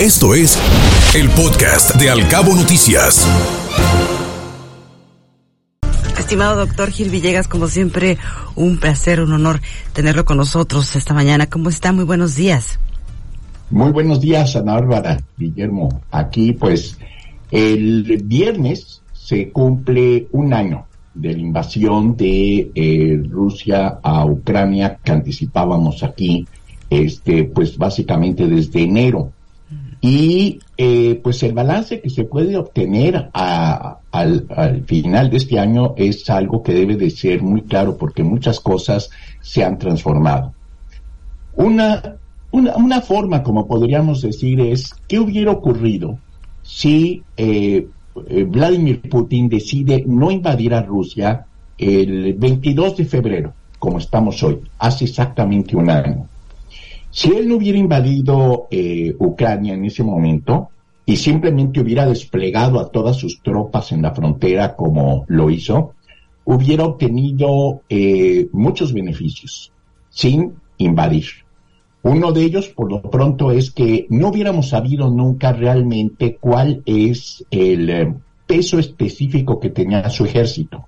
Esto es el podcast de Alcabo Noticias. Estimado doctor Gil Villegas, como siempre, un placer, un honor tenerlo con nosotros esta mañana. ¿Cómo está? Muy buenos días. Muy buenos días, Ana Bárbara, Guillermo. Aquí, pues, el viernes se cumple un año de la invasión de eh, Rusia a Ucrania que anticipábamos aquí, este, pues básicamente desde enero. Y eh, pues el balance que se puede obtener al, al, final de este año es algo que debe de ser muy claro porque muchas cosas se han transformado. Una, una, una forma, como podríamos decir, es qué hubiera ocurrido si eh, eh, Vladimir Putin decide no invadir a Rusia el 22 de febrero, como estamos hoy, hace exactamente un año. Si él no hubiera invadido eh, Ucrania en ese momento y simplemente hubiera desplegado a todas sus tropas en la frontera como lo hizo, hubiera obtenido eh, muchos beneficios sin invadir. Uno de ellos, por lo pronto, es que no hubiéramos sabido nunca realmente cuál es el eh, peso específico que tenía su ejército.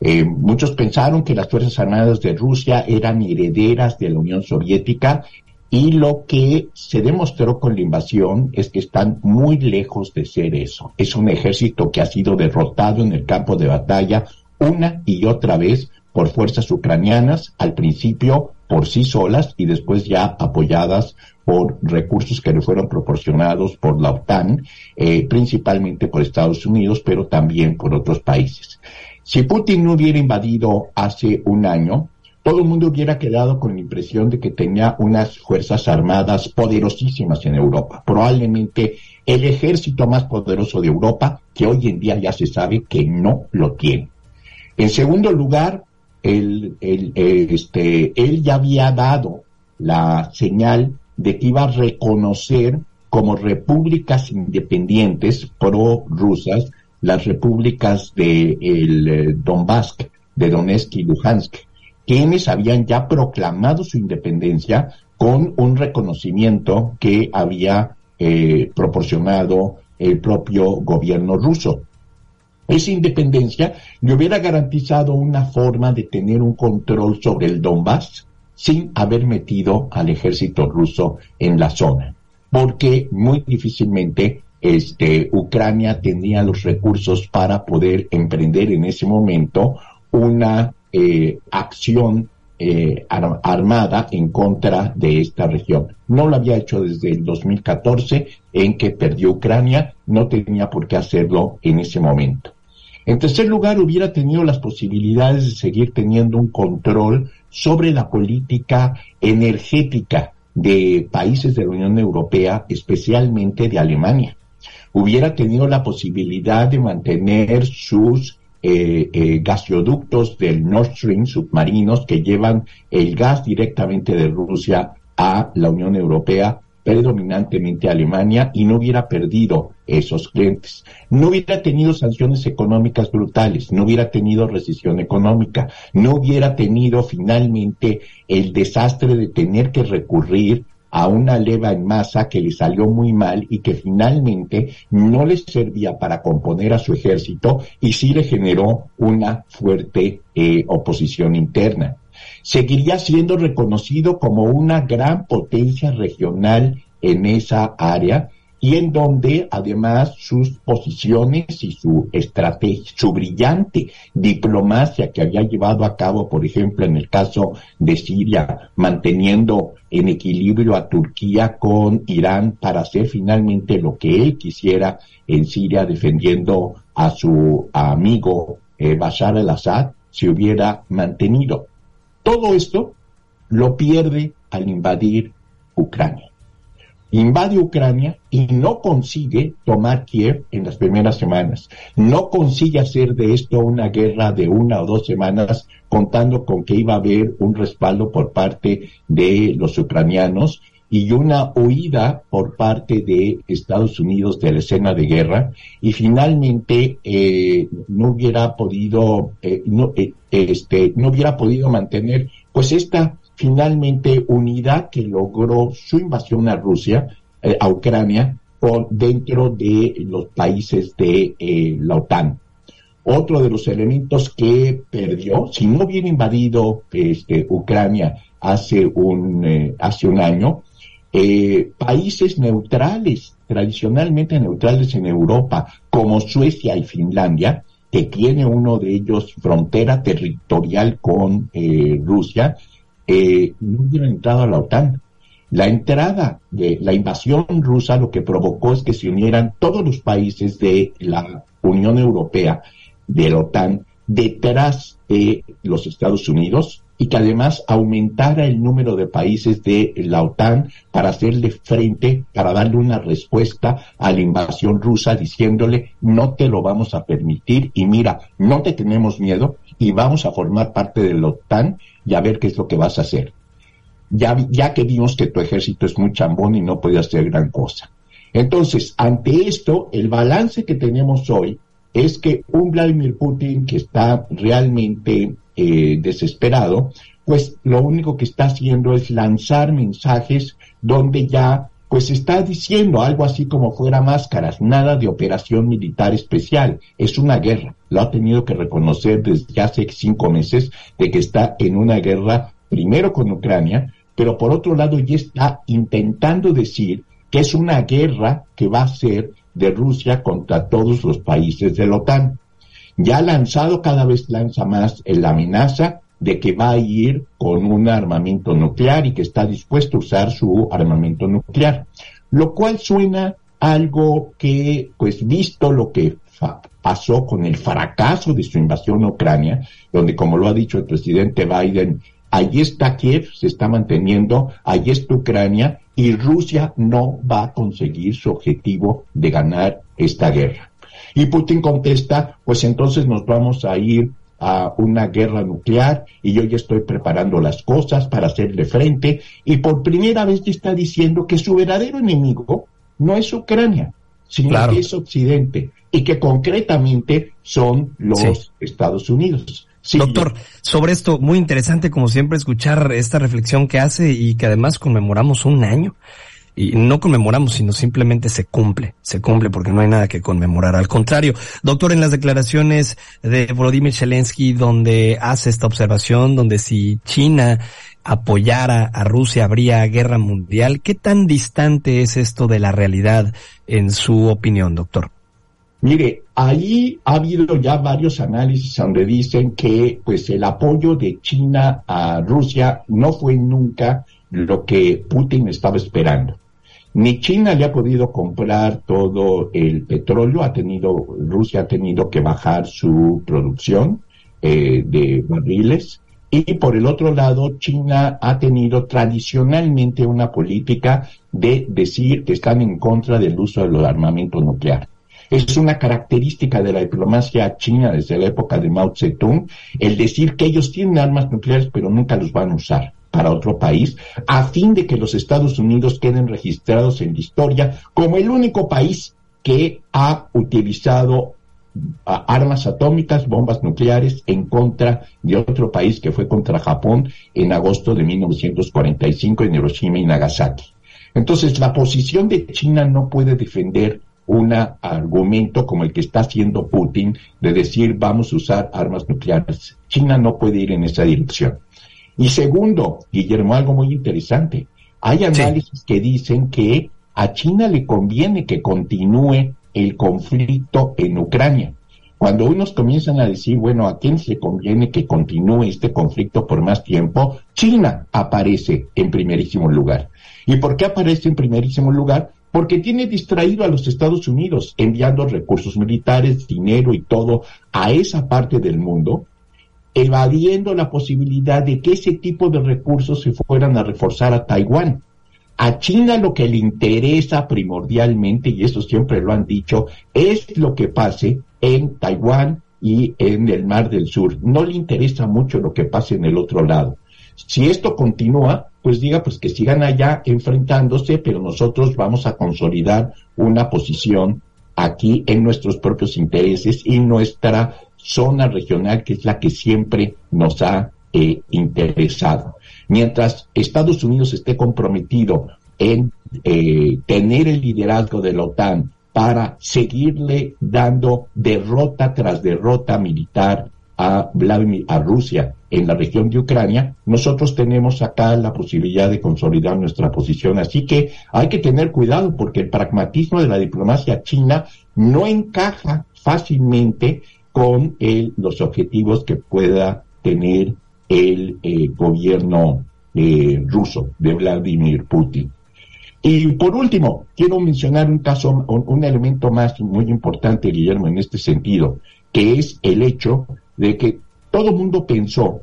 Eh, muchos pensaron que las Fuerzas Armadas de Rusia eran herederas de la Unión Soviética y lo que se demostró con la invasión es que están muy lejos de ser eso. Es un ejército que ha sido derrotado en el campo de batalla una y otra vez por fuerzas ucranianas, al principio por sí solas y después ya apoyadas por recursos que le fueron proporcionados por la OTAN, eh, principalmente por Estados Unidos, pero también por otros países. Si Putin no hubiera invadido hace un año, todo el mundo hubiera quedado con la impresión de que tenía unas fuerzas armadas poderosísimas en Europa, probablemente el ejército más poderoso de Europa, que hoy en día ya se sabe que no lo tiene. En segundo lugar, él, este, él ya había dado la señal de que iba a reconocer como repúblicas independientes pro-rusas las repúblicas de el eh, Donbass, de Donetsk y Luhansk, quienes habían ya proclamado su independencia con un reconocimiento que había eh, proporcionado el propio gobierno ruso. Esa independencia le hubiera garantizado una forma de tener un control sobre el Donbass sin haber metido al ejército ruso en la zona, porque muy difícilmente este, Ucrania tenía los recursos para poder emprender en ese momento una eh, acción eh, armada en contra de esta región. No lo había hecho desde el 2014 en que perdió Ucrania, no tenía por qué hacerlo en ese momento. En tercer lugar, hubiera tenido las posibilidades de seguir teniendo un control sobre la política energética de países de la Unión Europea, especialmente de Alemania. Hubiera tenido la posibilidad de mantener sus eh, eh, gasoductos del Nord Stream submarinos que llevan el gas directamente de Rusia a la Unión Europea predominantemente Alemania y no hubiera perdido esos clientes. No hubiera tenido sanciones económicas brutales, no hubiera tenido recesión económica, no hubiera tenido finalmente el desastre de tener que recurrir a una leva en masa que le salió muy mal y que finalmente no le servía para componer a su ejército y sí le generó una fuerte eh, oposición interna. Seguiría siendo reconocido como una gran potencia regional en esa área y en donde además sus posiciones y su estrategia, su brillante diplomacia que había llevado a cabo, por ejemplo, en el caso de Siria, manteniendo en equilibrio a Turquía con Irán para hacer finalmente lo que él quisiera en Siria, defendiendo a su amigo eh, Bashar al-Assad, se hubiera mantenido. Todo esto lo pierde al invadir Ucrania. Invade Ucrania y no consigue tomar Kiev en las primeras semanas. No consigue hacer de esto una guerra de una o dos semanas contando con que iba a haber un respaldo por parte de los ucranianos y una huida por parte de Estados Unidos de la escena de guerra y finalmente eh, no hubiera podido eh, no, eh, este no hubiera podido mantener pues esta finalmente unidad que logró su invasión a Rusia eh, a Ucrania por dentro de los países de eh, la OTAN. Otro de los elementos que perdió, si no hubiera invadido este, Ucrania hace un, eh, hace un año, países neutrales, tradicionalmente neutrales en Europa, como Suecia y Finlandia, que tiene uno de ellos frontera territorial con Rusia, no hubieran entrado a la OTAN. La entrada de la invasión rusa lo que provocó es que se unieran todos los países de la Unión Europea, de la OTAN, detrás de los Estados Unidos y que además aumentara el número de países de la OTAN para hacerle frente, para darle una respuesta a la invasión rusa diciéndole no te lo vamos a permitir y mira, no te tenemos miedo y vamos a formar parte de la OTAN y a ver qué es lo que vas a hacer ya, ya que vimos que tu ejército es muy chambón y no puede hacer gran cosa. Entonces, ante esto, el balance que tenemos hoy es que un Vladimir Putin que está realmente eh, desesperado, pues lo único que está haciendo es lanzar mensajes donde ya pues está diciendo algo así como fuera máscaras, nada de operación militar especial, es una guerra. Lo ha tenido que reconocer desde hace cinco meses de que está en una guerra primero con Ucrania, pero por otro lado ya está intentando decir que es una guerra que va a ser de Rusia contra todos los países de la OTAN. Ya lanzado, cada vez lanza más la amenaza de que va a ir con un armamento nuclear y que está dispuesto a usar su armamento nuclear. Lo cual suena algo que, pues visto lo que pasó con el fracaso de su invasión a Ucrania, donde como lo ha dicho el presidente Biden, Allí está Kiev, se está manteniendo, allí está Ucrania y Rusia no va a conseguir su objetivo de ganar esta guerra. Y Putin contesta, pues entonces nos vamos a ir a una guerra nuclear y yo ya estoy preparando las cosas para hacerle frente y por primera vez está diciendo que su verdadero enemigo no es Ucrania, sino que es Occidente y que concretamente son los Estados Unidos. Doctor, sobre esto, muy interesante como siempre escuchar esta reflexión que hace y que además conmemoramos un año. Y no conmemoramos, sino simplemente se cumple, se cumple porque no hay nada que conmemorar. Al contrario, doctor, en las declaraciones de Volodymyr Zelensky, donde hace esta observación, donde si China apoyara a Rusia habría guerra mundial, ¿qué tan distante es esto de la realidad en su opinión, doctor? Mire, ahí ha habido ya varios análisis donde dicen que pues el apoyo de China a Rusia no fue nunca lo que Putin estaba esperando. Ni China le ha podido comprar todo el petróleo, ha tenido, Rusia ha tenido que bajar su producción eh, de barriles, y por el otro lado, China ha tenido tradicionalmente una política de decir que están en contra del uso del armamento nuclear. Es una característica de la diplomacia china desde la época de Mao Zedong el decir que ellos tienen armas nucleares pero nunca los van a usar para otro país, a fin de que los Estados Unidos queden registrados en la historia como el único país que ha utilizado armas atómicas, bombas nucleares en contra de otro país que fue contra Japón en agosto de 1945 en Hiroshima y Nagasaki. Entonces, la posición de China no puede defender un argumento como el que está haciendo Putin de decir vamos a usar armas nucleares. China no puede ir en esa dirección. Y segundo, Guillermo, algo muy interesante. Hay análisis que dicen que a China le conviene que continúe el conflicto en Ucrania. Cuando unos comienzan a decir, bueno, ¿a quién se conviene que continúe este conflicto por más tiempo? China aparece en primerísimo lugar. ¿Y por qué aparece en primerísimo lugar? porque tiene distraído a los Estados Unidos enviando recursos militares, dinero y todo a esa parte del mundo, evadiendo la posibilidad de que ese tipo de recursos se fueran a reforzar a Taiwán. A China lo que le interesa primordialmente, y eso siempre lo han dicho, es lo que pase en Taiwán y en el Mar del Sur. No le interesa mucho lo que pase en el otro lado. Si esto continúa, pues diga pues que sigan allá enfrentándose, pero nosotros vamos a consolidar una posición aquí en nuestros propios intereses y nuestra zona regional, que es la que siempre nos ha eh, interesado. Mientras Estados Unidos esté comprometido en eh, tener el liderazgo de la OTAN para seguirle dando derrota tras derrota militar a Vladimir, a Rusia en la región de Ucrania, nosotros tenemos acá la posibilidad de consolidar nuestra posición. Así que hay que tener cuidado porque el pragmatismo de la diplomacia china no encaja fácilmente con el, los objetivos que pueda tener el eh, gobierno eh, ruso de Vladimir Putin. Y por último, quiero mencionar un caso, un, elemento más muy importante, Guillermo, en este sentido, que es el hecho de que todo el mundo pensó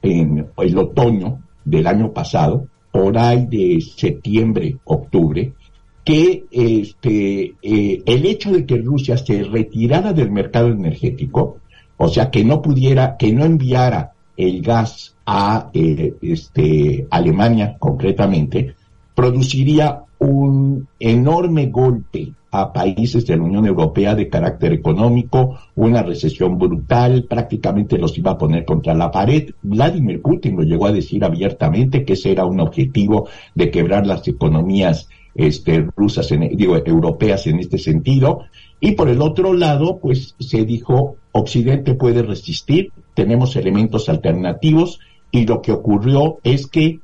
en el otoño del año pasado, por ahí de septiembre, octubre, que este, eh, el hecho de que Rusia se retirara del mercado energético, o sea, que no pudiera, que no enviara el gas a eh, este, Alemania concretamente, produciría un enorme golpe a países de la Unión Europea de carácter económico, una recesión brutal, prácticamente los iba a poner contra la pared. Vladimir Putin lo llegó a decir abiertamente que ese era un objetivo de quebrar las economías este, rusas, en, digo, europeas en este sentido. Y por el otro lado, pues se dijo, Occidente puede resistir, tenemos elementos alternativos, y lo que ocurrió es que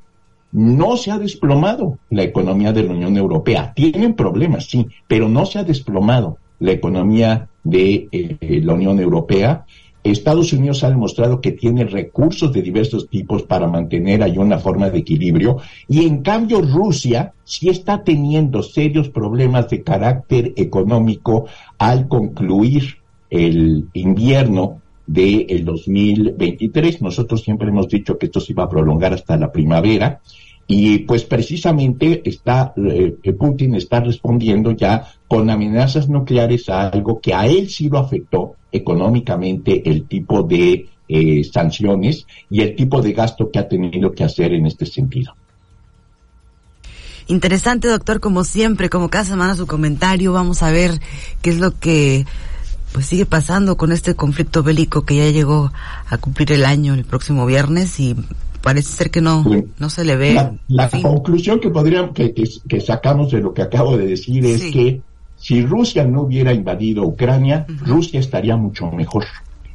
no se ha desplomado la economía de la Unión Europea. Tienen problemas, sí, pero no se ha desplomado la economía de eh, la Unión Europea. Estados Unidos ha demostrado que tiene recursos de diversos tipos para mantener ahí una forma de equilibrio y en cambio Rusia sí está teniendo serios problemas de carácter económico al concluir el invierno del 2023. Nosotros siempre hemos dicho que esto se iba a prolongar hasta la primavera y pues precisamente está, eh, Putin está respondiendo ya con amenazas nucleares a algo que a él sí lo afectó económicamente, el tipo de eh, sanciones y el tipo de gasto que ha tenido que hacer en este sentido. Interesante, doctor, como siempre, como cada semana su comentario. Vamos a ver qué es lo que pues sigue pasando con este conflicto bélico que ya llegó a cumplir el año el próximo viernes y parece ser que no, no se le ve. La, conclusión que podríamos, que, que, sacamos de lo que acabo de decir es que si Rusia no hubiera invadido Ucrania, Rusia estaría mucho mejor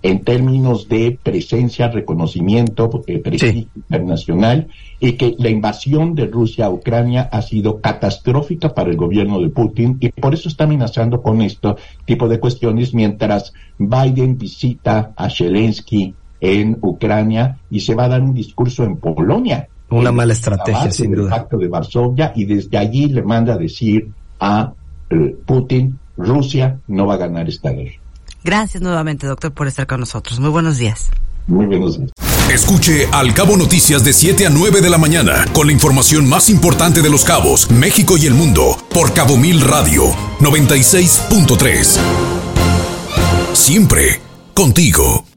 en términos de presencia, reconocimiento, eh, prestigio internacional, y que la invasión de Rusia a Ucrania ha sido catastrófica para el gobierno de Putin y por eso está amenazando con este tipo de cuestiones mientras Biden visita a Zelensky en Ucrania y se va a dar un discurso en Polonia. Una mala estrategia, sin duda. Pacto de Varsovia y desde allí le manda a decir a eh, Putin, Rusia no va a ganar esta guerra. Gracias nuevamente, doctor, por estar con nosotros. Muy buenos días. Muy buenos días. Escuche Al Cabo Noticias de 7 a 9 de la mañana con la información más importante de los cabos, México y el mundo por Cabo Mil Radio 96.3. Siempre contigo.